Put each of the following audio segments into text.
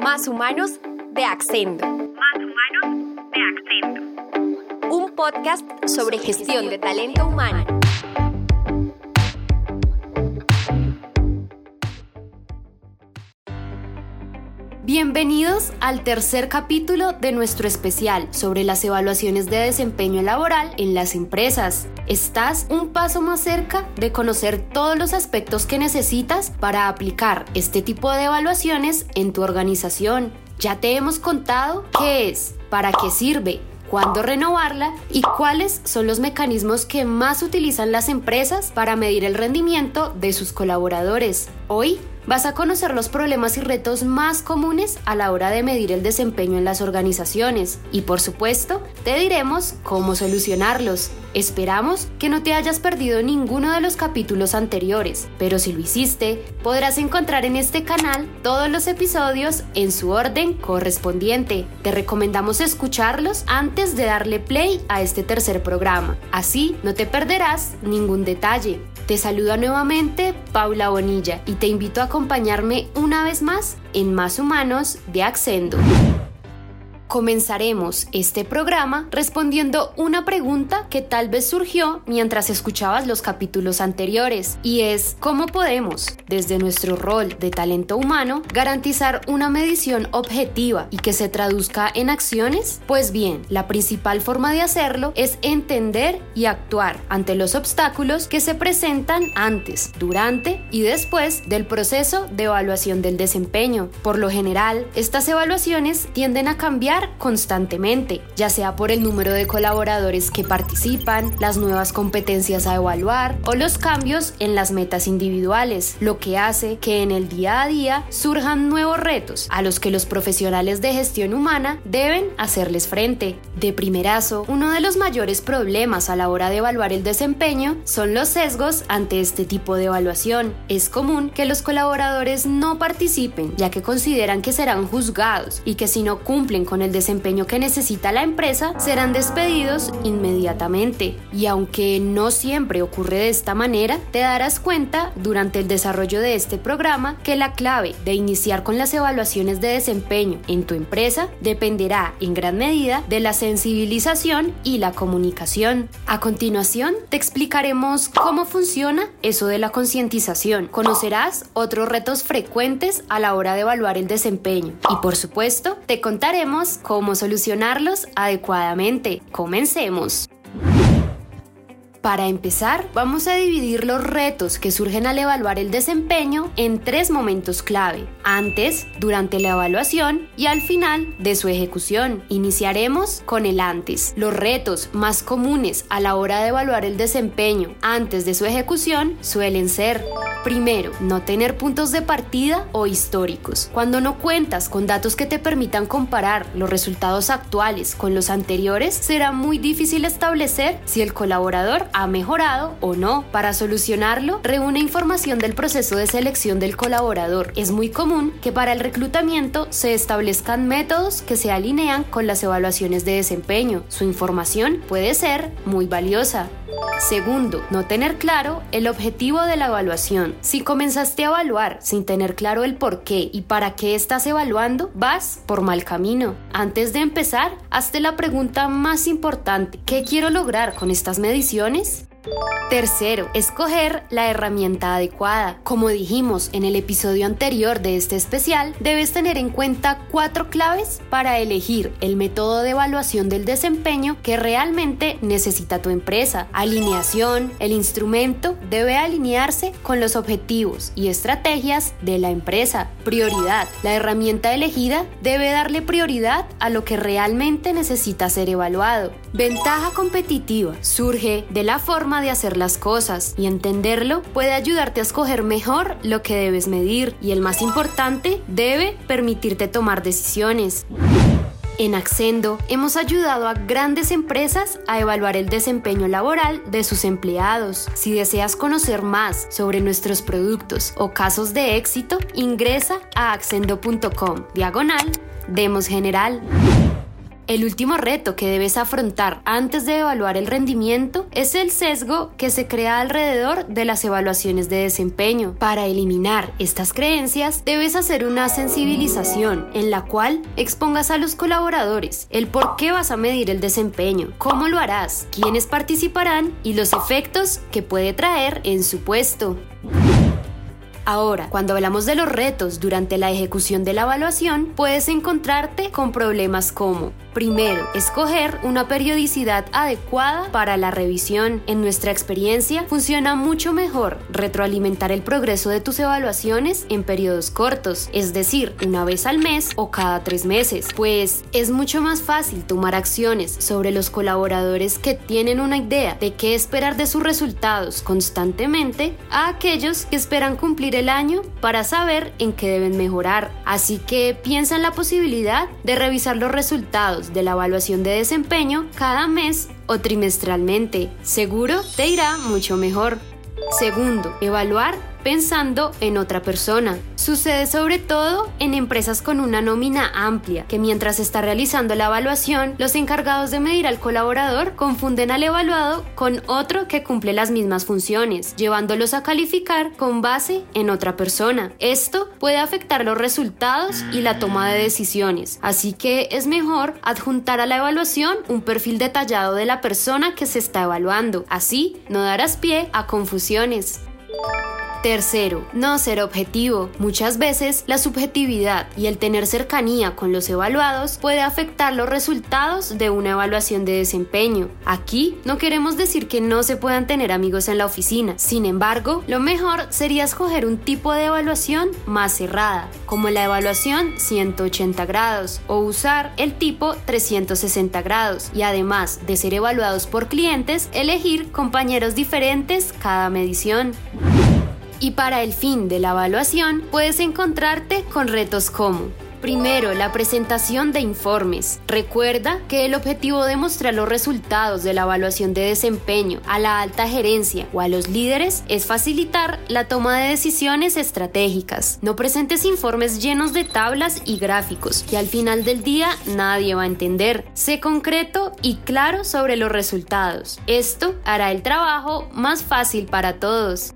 Más Humanos de Accendo. Más Humanos de Accendo. Un podcast sobre gestión de talento humano. Bienvenidos al tercer capítulo de nuestro especial sobre las evaluaciones de desempeño laboral en las empresas. Estás un paso más cerca de conocer todos los aspectos que necesitas para aplicar este tipo de evaluaciones en tu organización. Ya te hemos contado qué es, para qué sirve, cuándo renovarla y cuáles son los mecanismos que más utilizan las empresas para medir el rendimiento de sus colaboradores. Hoy vas a conocer los problemas y retos más comunes a la hora de medir el desempeño en las organizaciones y por supuesto te diremos cómo solucionarlos. Esperamos que no te hayas perdido ninguno de los capítulos anteriores, pero si lo hiciste, podrás encontrar en este canal todos los episodios en su orden correspondiente. Te recomendamos escucharlos antes de darle play a este tercer programa, así no te perderás ningún detalle. Te saluda nuevamente Paula Bonilla y te invito a acompañarme una vez más en Más Humanos de Accendo. Comenzaremos este programa respondiendo una pregunta que tal vez surgió mientras escuchabas los capítulos anteriores y es ¿cómo podemos, desde nuestro rol de talento humano, garantizar una medición objetiva y que se traduzca en acciones? Pues bien, la principal forma de hacerlo es entender y actuar ante los obstáculos que se presentan antes, durante y después del proceso de evaluación del desempeño. Por lo general, estas evaluaciones tienden a cambiar constantemente, ya sea por el número de colaboradores que participan, las nuevas competencias a evaluar o los cambios en las metas individuales, lo que hace que en el día a día surjan nuevos retos a los que los profesionales de gestión humana deben hacerles frente. De primerazo, uno de los mayores problemas a la hora de evaluar el desempeño son los sesgos ante este tipo de evaluación. Es común que los colaboradores no participen, ya que consideran que serán juzgados y que si no cumplen con el desempeño que necesita la empresa, serán despedidos inmediatamente. Y aunque no siempre ocurre de esta manera, te darás cuenta durante el desarrollo de este programa que la clave de iniciar con las evaluaciones de desempeño en tu empresa dependerá en gran medida de la sensibilización y la comunicación. A continuación, te explicaremos cómo funciona eso de la concientización. Conocerás otros retos frecuentes a la hora de evaluar el desempeño y por supuesto, te contaremos cómo solucionarlos adecuadamente. Comencemos. Para empezar, vamos a dividir los retos que surgen al evaluar el desempeño en tres momentos clave, antes, durante la evaluación y al final de su ejecución. Iniciaremos con el antes. Los retos más comunes a la hora de evaluar el desempeño antes de su ejecución suelen ser Primero, no tener puntos de partida o históricos. Cuando no cuentas con datos que te permitan comparar los resultados actuales con los anteriores, será muy difícil establecer si el colaborador ha mejorado o no. Para solucionarlo, reúne información del proceso de selección del colaborador. Es muy común que para el reclutamiento se establezcan métodos que se alinean con las evaluaciones de desempeño. Su información puede ser muy valiosa. Segundo, no tener claro el objetivo de la evaluación. Si comenzaste a evaluar sin tener claro el por qué y para qué estás evaluando, vas por mal camino. Antes de empezar, hazte la pregunta más importante. ¿Qué quiero lograr con estas mediciones? Tercero, escoger la herramienta adecuada. Como dijimos en el episodio anterior de este especial, debes tener en cuenta cuatro claves para elegir el método de evaluación del desempeño que realmente necesita tu empresa. Alineación, el instrumento debe alinearse con los objetivos y estrategias de la empresa. Prioridad, la herramienta elegida debe darle prioridad a lo que realmente necesita ser evaluado. Ventaja competitiva surge de la forma de hacer las cosas y entenderlo puede ayudarte a escoger mejor lo que debes medir y el más importante, debe permitirte tomar decisiones. En Accendo hemos ayudado a grandes empresas a evaluar el desempeño laboral de sus empleados. Si deseas conocer más sobre nuestros productos o casos de éxito, ingresa a accendo.com diagonal Demos General. El último reto que debes afrontar antes de evaluar el rendimiento es el sesgo que se crea alrededor de las evaluaciones de desempeño. Para eliminar estas creencias, debes hacer una sensibilización en la cual expongas a los colaboradores el por qué vas a medir el desempeño, cómo lo harás, quiénes participarán y los efectos que puede traer en su puesto. Ahora, cuando hablamos de los retos durante la ejecución de la evaluación, puedes encontrarte con problemas como Primero, escoger una periodicidad adecuada para la revisión. En nuestra experiencia, funciona mucho mejor retroalimentar el progreso de tus evaluaciones en periodos cortos, es decir, una vez al mes o cada tres meses, pues es mucho más fácil tomar acciones sobre los colaboradores que tienen una idea de qué esperar de sus resultados constantemente a aquellos que esperan cumplir el año para saber en qué deben mejorar. Así que piensa en la posibilidad de revisar los resultados de la evaluación de desempeño cada mes o trimestralmente. Seguro te irá mucho mejor. Segundo, evaluar pensando en otra persona. Sucede sobre todo en empresas con una nómina amplia, que mientras está realizando la evaluación, los encargados de medir al colaborador confunden al evaluado con otro que cumple las mismas funciones, llevándolos a calificar con base en otra persona. Esto puede afectar los resultados y la toma de decisiones, así que es mejor adjuntar a la evaluación un perfil detallado de la persona que se está evaluando. Así no darás pie a confusiones. Tercero, no ser objetivo. Muchas veces la subjetividad y el tener cercanía con los evaluados puede afectar los resultados de una evaluación de desempeño. Aquí no queremos decir que no se puedan tener amigos en la oficina. Sin embargo, lo mejor sería escoger un tipo de evaluación más cerrada, como la evaluación 180 grados o usar el tipo 360 grados y además de ser evaluados por clientes, elegir compañeros diferentes cada medición. Y para el fin de la evaluación puedes encontrarte con retos como Primero, la presentación de informes. Recuerda que el objetivo de mostrar los resultados de la evaluación de desempeño a la alta gerencia o a los líderes es facilitar la toma de decisiones estratégicas. No presentes informes llenos de tablas y gráficos que al final del día nadie va a entender. Sé concreto y claro sobre los resultados. Esto hará el trabajo más fácil para todos.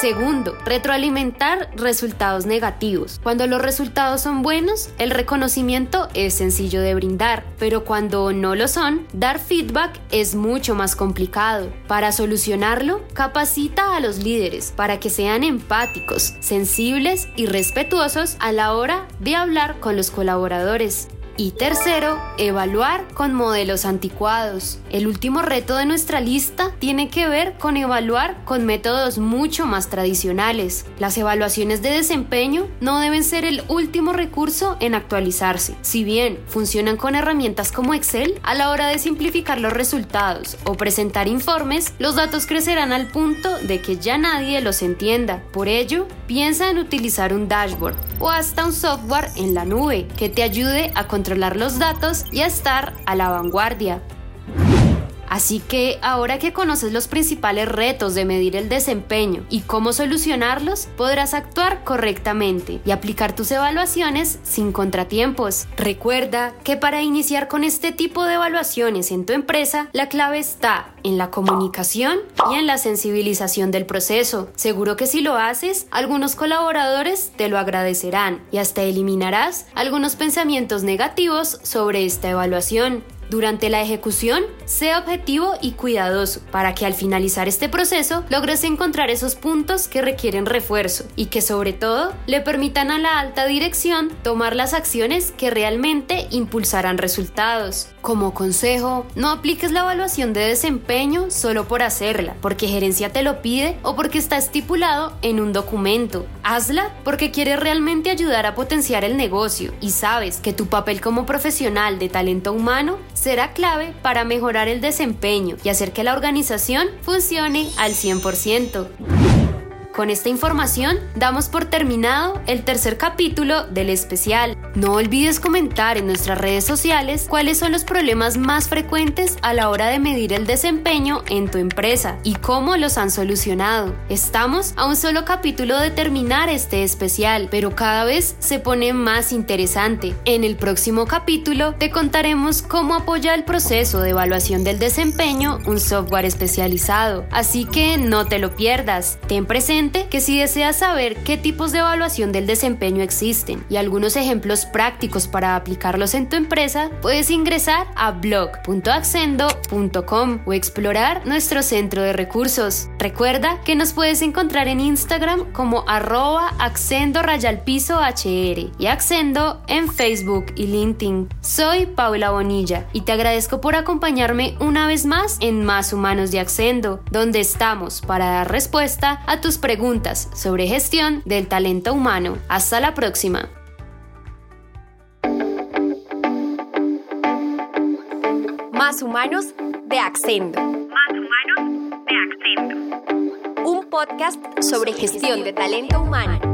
Segundo, retroalimentar resultados negativos. Cuando los resultados son buenos, el reconocimiento es sencillo de brindar, pero cuando no lo son, dar feedback es mucho más complicado. Para solucionarlo, capacita a los líderes para que sean empáticos, sensibles y respetuosos a la hora de hablar con los colaboradores. Y tercero, evaluar con modelos anticuados. El último reto de nuestra lista tiene que ver con evaluar con métodos mucho más tradicionales. Las evaluaciones de desempeño no deben ser el último recurso en actualizarse. Si bien funcionan con herramientas como Excel, a la hora de simplificar los resultados o presentar informes, los datos crecerán al punto de que ya nadie los entienda. Por ello, piensa en utilizar un dashboard o hasta un software en la nube que te ayude a controlar los datos y estar a la vanguardia. Así que ahora que conoces los principales retos de medir el desempeño y cómo solucionarlos, podrás actuar correctamente y aplicar tus evaluaciones sin contratiempos. Recuerda que para iniciar con este tipo de evaluaciones en tu empresa, la clave está en la comunicación y en la sensibilización del proceso. Seguro que si lo haces, algunos colaboradores te lo agradecerán y hasta eliminarás algunos pensamientos negativos sobre esta evaluación. Durante la ejecución, sea objetivo y cuidadoso para que al finalizar este proceso logres encontrar esos puntos que requieren refuerzo y que sobre todo le permitan a la alta dirección tomar las acciones que realmente impulsarán resultados. Como consejo, no apliques la evaluación de desempeño solo por hacerla, porque gerencia te lo pide o porque está estipulado en un documento. Hazla porque quieres realmente ayudar a potenciar el negocio y sabes que tu papel como profesional de talento humano será clave para mejorar el desempeño y hacer que la organización funcione al 100%. Con esta información damos por terminado el tercer capítulo del especial. No olvides comentar en nuestras redes sociales cuáles son los problemas más frecuentes a la hora de medir el desempeño en tu empresa y cómo los han solucionado. Estamos a un solo capítulo de terminar este especial, pero cada vez se pone más interesante. En el próximo capítulo te contaremos cómo apoya el proceso de evaluación del desempeño un software especializado. Así que no te lo pierdas. Ten presente que si deseas saber qué tipos de evaluación del desempeño existen y algunos ejemplos prácticos para aplicarlos en tu empresa, puedes ingresar a blog.accendo.com o explorar nuestro centro de recursos. Recuerda que nos puedes encontrar en Instagram como arroba accendo piso hr y accendo en Facebook y LinkedIn. Soy Paula Bonilla y te agradezco por acompañarme una vez más en Más Humanos de Accendo, donde estamos para dar respuesta a tus preguntas sobre gestión del talento humano. Hasta la próxima. Más Humanos de Accendo. Más Humanos de Accendo. Un podcast sobre gestión de talento humano.